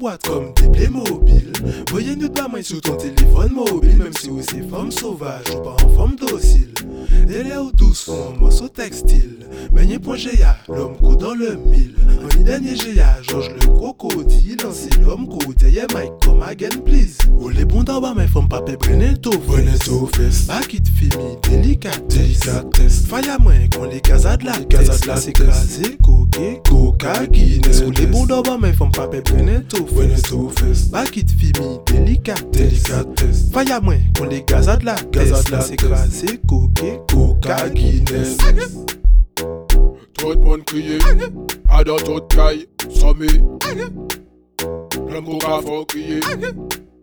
boîte comme des Playmobil. Voyez nous pas main sur ton téléphone mobile, même si vous c'est femme sauvage ou pas en forme docile. Délai ou douce, en morceau textile. Meunier point géa, l'homme co dans le mille. En dernier géa, Georges le crocodile. Lancé l'homme co, yeah Mike, come again please. Ou les bons d'en bas, mais femme pas pébrener tout. Venez tout fest. Pas quitte fimi, délicatesse. Faille à moins qu'on les casa de la casa de la C'est crasé, coquet, coca, Guinness. Ou les bons d'en bas, mais femme pas pébrener tout. Fest. Pas quitte fimi, délicatesse. Délicatesse. Faille à moins qu'on les gaza de la de la tête. crasé, coquet, coca, Guinness. Tout le crier. À dans tout caille. Somme. L'homme coca faut crier.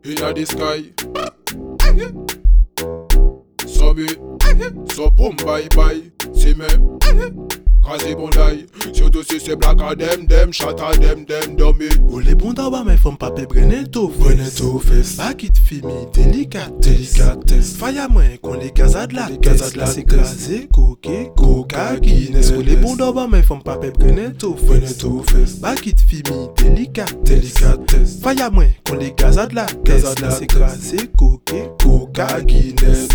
In the sky. Somme. So boom bye bye. C'est même. Kazi bonday Syoto si se blaka dem dem Chata dem dem domi Ou le bon daba men fom pape brene to fes Brene to fes Bakit fimi delikat Delikat tes Faya mwen kon le kazad la tes Kazad la tes Se kaze koke koka gines Ou le bon daba men fom pape brene to fes Brene to fes Bakit fimi delikat Delikat tes Faya mwen kon le kazad la tes Kazad la tes Se kaze koke koka gines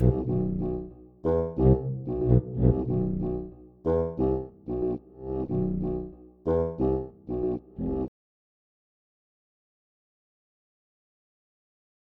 Mm-hmm.